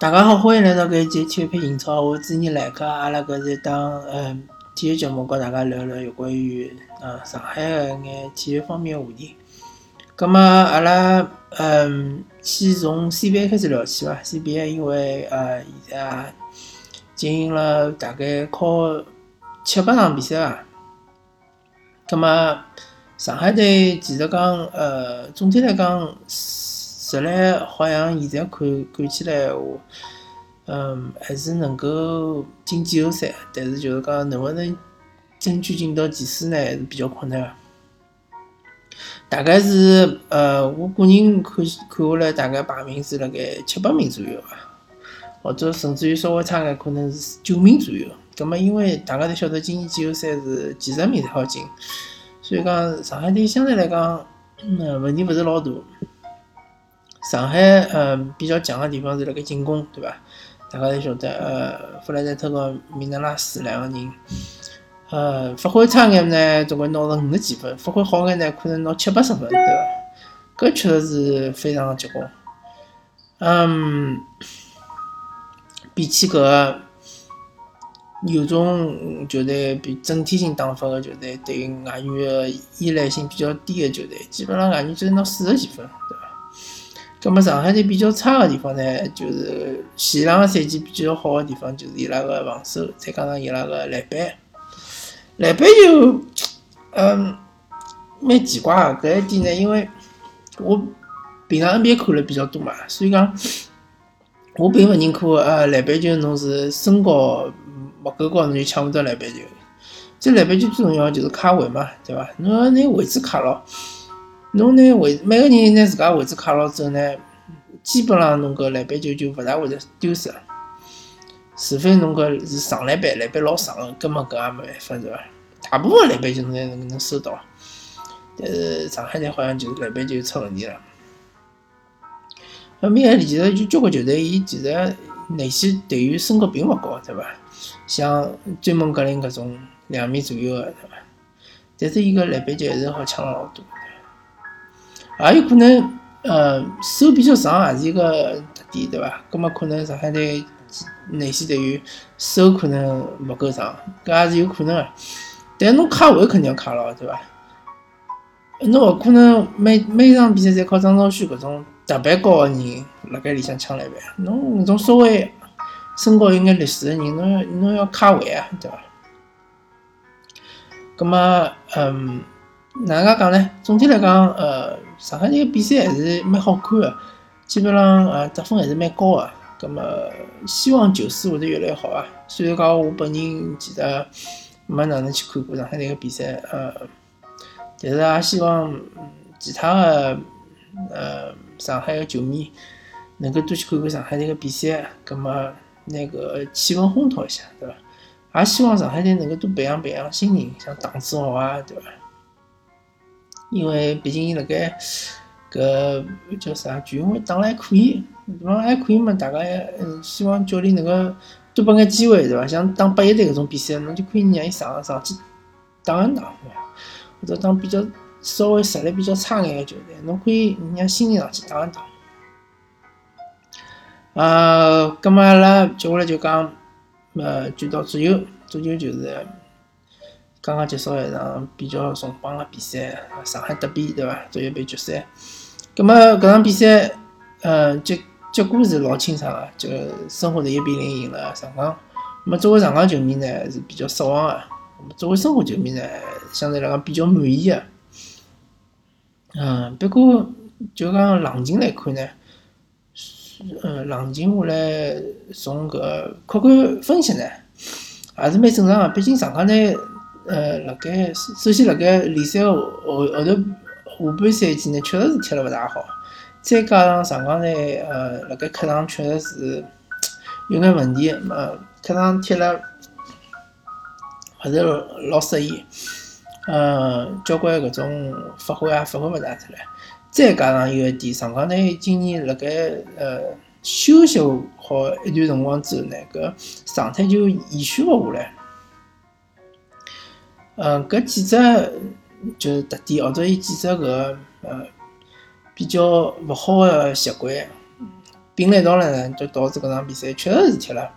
大家好，欢迎来到搿一期体育篇英超，我主持人来客，阿拉搿是当嗯体育节目，跟大家聊聊有关于呃上海个眼体育方面的话题。葛末阿拉嗯先从 CBA 开始聊起伐？CBA 因为呃现在进行了大概靠七八场比赛伐？葛末上海队其实讲呃总体来讲。实力好像现在看看起来话，嗯，还是能够进季后赛，但是就是讲能不能争取进到前四呢，还是比较困难。大概是呃，我个人看看下来，大概排名是辣盖七八名左右伐，或者甚至于稍微差眼，可能是九名左右。葛末因为大家侪晓得，今年季后赛是前十名才好进，所以讲上海队相对来讲，嗯，问题勿是老大。上海嗯比较强的地方是辣盖进攻，对伐？大家侪晓得，呃，弗莱德特和米纳拉斯两个人，呃，发挥差眼呢，总归拿了五十几分；发挥好眼呢，可能拿七八十分，对伐？搿确实是非常结棍。嗯，比起搿个有种球队比整体性打法的球队，对于外援的依赖性比较低的球队，基本上外援就是拿四十几分，对伐？咁么上海队比较差的地方呢，就是前两个赛季比较好的地方，就是伊拉个防守，再加上伊拉个篮板，篮板就嗯蛮奇怪个。搿一点呢，因为我平常 NBA 看了比较多嘛，所以讲我并勿认可呃篮板球侬是身高勿够高侬就抢勿到篮板球。这篮板球最重要就是卡位嘛，对伐？侬要拿位置卡牢。侬拿位每个人拿自家位置卡牢之后呢，基本上侬搿篮板球就勿大会得丢失，除非侬搿是长篮板，篮板老长，根本搿也没办法，对伐？大部分篮板球侬侪能能收到，但是上海队好像就是篮板球出问题了。后面其实就交关球队，伊其实内线队员身高并勿高，对伐？像追梦格林搿种两米左右个，对伐？但是伊个篮板球还是好抢老多。也有可能，呃，手比较长也是一个特点，对伐？葛末可能上海队内线队员手可能勿够长，搿也是有可能个。但侬卡位肯定要卡牢，对伐？侬勿可能每每场比赛侪靠张兆旭搿种特别高个人辣盖里向抢篮板，侬搿种稍微身高有眼劣势个人，侬要侬要卡位啊，对伐？葛末，嗯，哪能介讲呢？总体来讲，呃。上海队个比赛还是蛮好看个，基本上呃得分还是蛮高个。葛么希望球势会得越来越好啊。虽然讲我本人其实没哪能去看过上海队个比赛，呃，但是也希望其他个呃上海个球迷能够多去看看上海队个比赛，葛么那个气氛烘托一下，对伐？也希望上海队能够多培养培养新人，像唐志豪啊，对伐？因为毕竟伊辣盖搿叫啥全运会打了还可以，地方还可以嘛。大家嗯希望教练能够多拨眼机会，对伐？像打八一队搿种比赛，侬就可以让伊上上去打一打，或者打比较稍微实力比较差眼个球队，侬可以让新人上去打一打。啊，葛末阿拉接下来就讲，呃，就到足球，足球就是。刚刚结束了一场比较重磅的比赛，上海德比对伐？足协杯决赛。葛末搿场比赛，嗯，结结果是老清爽个，就申花队一比零赢了上港。那么作为上港球迷呢，是比较失望个。那么作为申花球迷呢，相对来讲比较满意个。嗯，不过就讲冷静来看呢，嗯，冷静下来从搿客观分析呢，还是蛮正常个。毕竟上港队。呃，辣盖首先辣盖联赛后后头下半赛季呢，确实是踢了勿大好。再加上上港队呃，辣盖客场确实是有眼问题，呃，客场踢了勿是老适意，呃，交关搿种发挥也发挥勿大出来。再加上有一点，上港队今年辣盖呃休息好一段辰光之后呢，搿状态就延续勿下来。嗯，搿几只就是特点，或者伊几只搿呃比较勿好的习惯，并了一道了呢，就导致搿场比赛确实是踢了，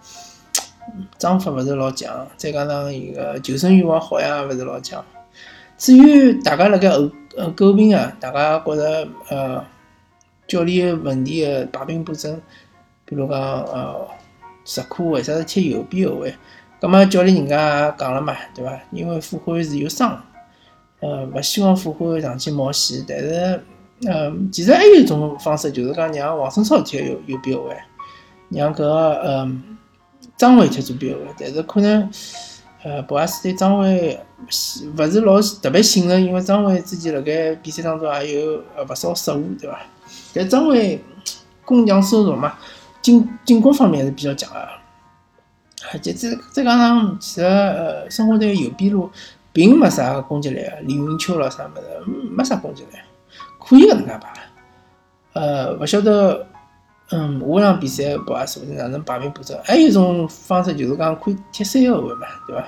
章法勿是老强，再加上伊个求胜欲望好像也勿是老强。至于大家辣盖后呃诟病啊，大家觉着呃教练问题个排兵布阵，比如讲呃石库为啥是踢右边后卫？葛末教练人家也讲了嘛，对伐？因为傅欢是有伤，呃勿希望傅欢上去冒险，但是。嗯，其实还有一种方式，就是讲让王胜超踢右右边后卫，让搿个嗯张伟踢左边后卫。但是可能呃，博阿斯对张伟勿是老特别信任，因为张伟之前辣盖比赛当中也有呃勿少失误，对伐？但张伟攻强守弱嘛，进进攻方面还是比较强啊。就再再加上其实呃，申花队右边路并没啥攻击力啊，李云秋咯啥物事，没啥攻击力。可以搿能介排，呃，勿晓得，嗯，下场比赛不啊，是勿是哪能排兵布阵？还有一种方式就是讲可以踢三后卫嘛，对伐？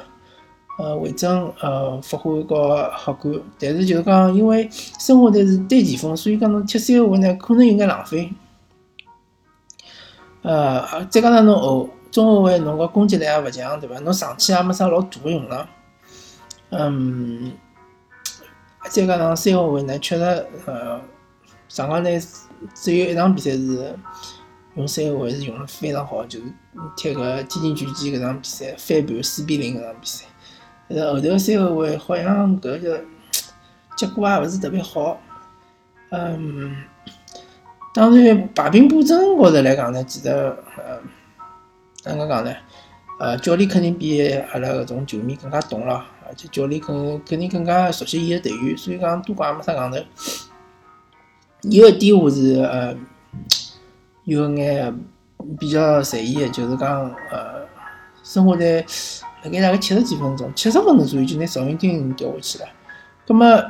呃，维正、呃，福欢和好感，但是就是讲，因为申花队是单前锋，所以讲侬踢三后卫呢，可能有眼浪费。呃，再加上侬后中后卫侬个攻击力也勿强，对伐？侬上去也没啥老大个用场，嗯。再加上三后卫呢，确实，呃，上港队只有一场比赛是用三后卫是用了非常好，就是踢个天津权健搿场比赛翻盘四比零搿场比赛。但是后头三后卫好像搿个结果也勿是特别好。嗯，当然排兵布阵高头来讲呢，其实，呃，哪能讲呢？呃，教练肯定比阿拉搿种球迷更加懂了。而且教练肯肯定更加熟悉伊个队员，所以讲多讲也没啥讲头。有一点我是呃有眼比较在意个，就是讲呃，生活在辣盖大概七十几分钟、七十分钟左右就拿赵云丁调下去了。葛么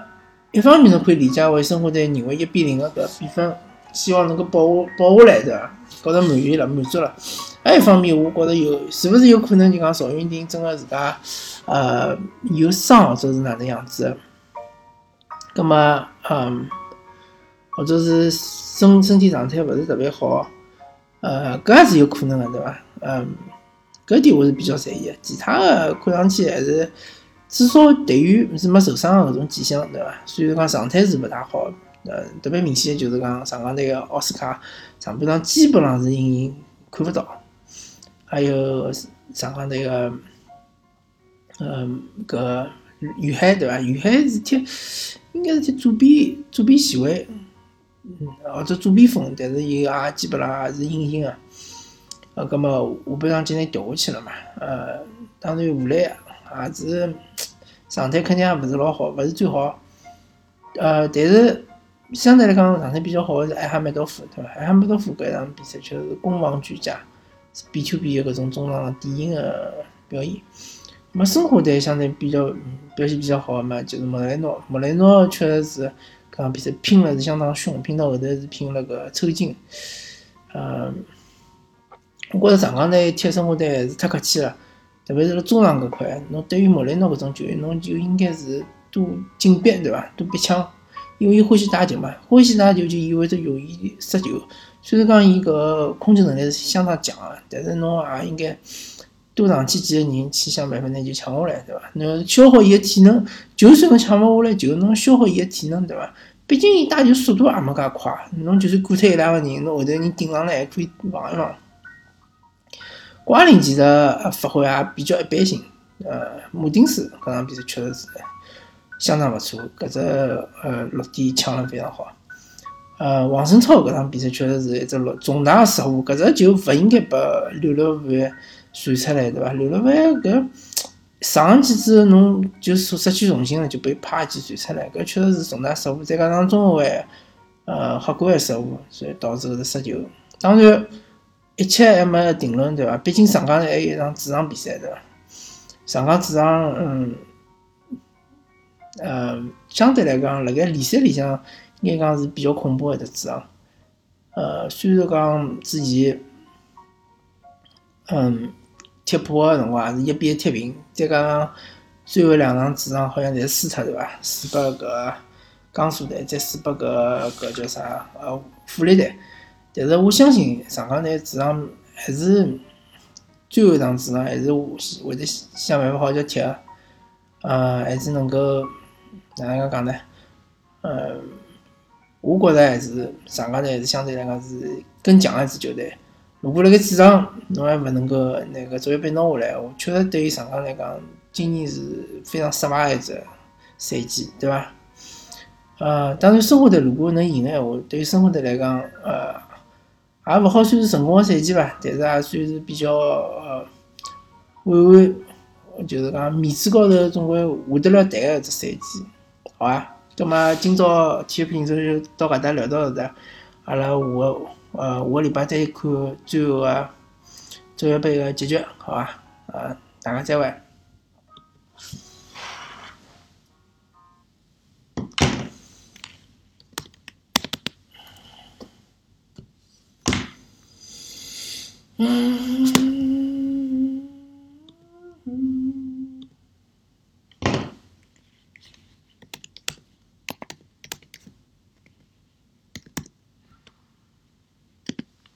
一方面侬可以理解为生活在认为一比零个搿比分，希望能够保下保下来，对伐？觉着满意了，满足了。还一方面，我觉着有是勿是有可能就讲赵云丁真个自家。呃，有伤或者是哪能样子？葛么，嗯，或者是身身体状态勿是特别好，呃，搿也是有可能的，对伐？嗯，搿点我是比较在意的。其他的看上去还是至少队员是没受伤的搿种迹象，对伐？虽然讲状态是勿大好，呃，特别明显的就是讲上港队个奥斯卡上半场基本上是隐形看勿到，还有上港队个。嗯，搿于海对伐？于海是踢，应该是踢左边左边前卫，嗯，或者左边锋，但是伊也基本上也是隐形个。呃，葛末下半场今天调下去了嘛？呃，当然吴磊也是 状态肯定也勿是老好，勿是最好。呃，但是相对来讲状态比较好个是艾哈迈多夫，对伐？艾哈迈多夫搿场比赛确实是攻防俱佳，是 B to B 个搿种中场典型个表现。么申花队相对比较表现比较好的嘛，就是莫雷诺。莫雷诺确实是搿场比赛拼了是相当凶，拼到后头是拼了个抽筋。嗯，我觉着上港队踢申花队还是太客气了，特别是辣中场搿块，侬对于莫雷诺搿种球员，侬就应该是多紧逼对伐？多逼抢，因为伊欢喜打球嘛，欢喜打球就意味着容易失球。虽然讲伊搿控制能力是相当强个，但是侬也应该。多上去几个人去想办法拿球抢下来，对伐？侬消耗伊个体能，就算侬抢勿下来球，侬消耗伊个体能，对伐？毕竟伊打球速度也没介快，侬就算过脱一两个人，侬后头人顶上来还可以防一防。瓜林其实发挥也比较一般性，呃，马丁斯搿场比赛确实是相当勿错，搿只呃落点抢了非常好。呃，王胜超搿场比赛确实是一只落重大失误，搿只球勿应该拨刘乐凡。传出来对伐？刘乐凡搿上去之后，侬就失去重心了，就被啪一记传出来，搿确实是重大失误。再加上中后卫呃黑关失误，所以导致搿个失球。当然，一切还没定论对伐？毕竟上港还有一场主场比赛对伐？上港主场嗯呃相对来讲，辣盖联赛里向应该讲是比较恐怖一只主场。呃，虽然讲之前嗯。踢破个辰光也是一比一踢平，再加上最后两场主场好像侪输脱对伐？输拨搿江苏队，再输拨搿搿叫啥？呃，富力队。但是我相信上港队主场还是最后一场主场还是会得想办法好叫踢，呃，还是能够哪能介讲呢？嗯，我觉着还是上港队还是相对来讲是更强一支球队。如果辣盖主场侬还勿能够拿个足协杯拿下来，我确实对于上港来讲，今年是非常失败一只赛季，对伐？呃，当然申花队如果能赢个闲话，对于申花队来讲，呃，也勿好算是成功个赛季吧，但是也算是比较呃，稳稳，就是讲面子高头总归下得了台个一只赛季，好伐？葛末今朝体育评测就到搿搭聊到搿搭，阿拉下个。呃，下个礼拜再看最后个足协杯个结局，好伐？呃，大家再会。嗯。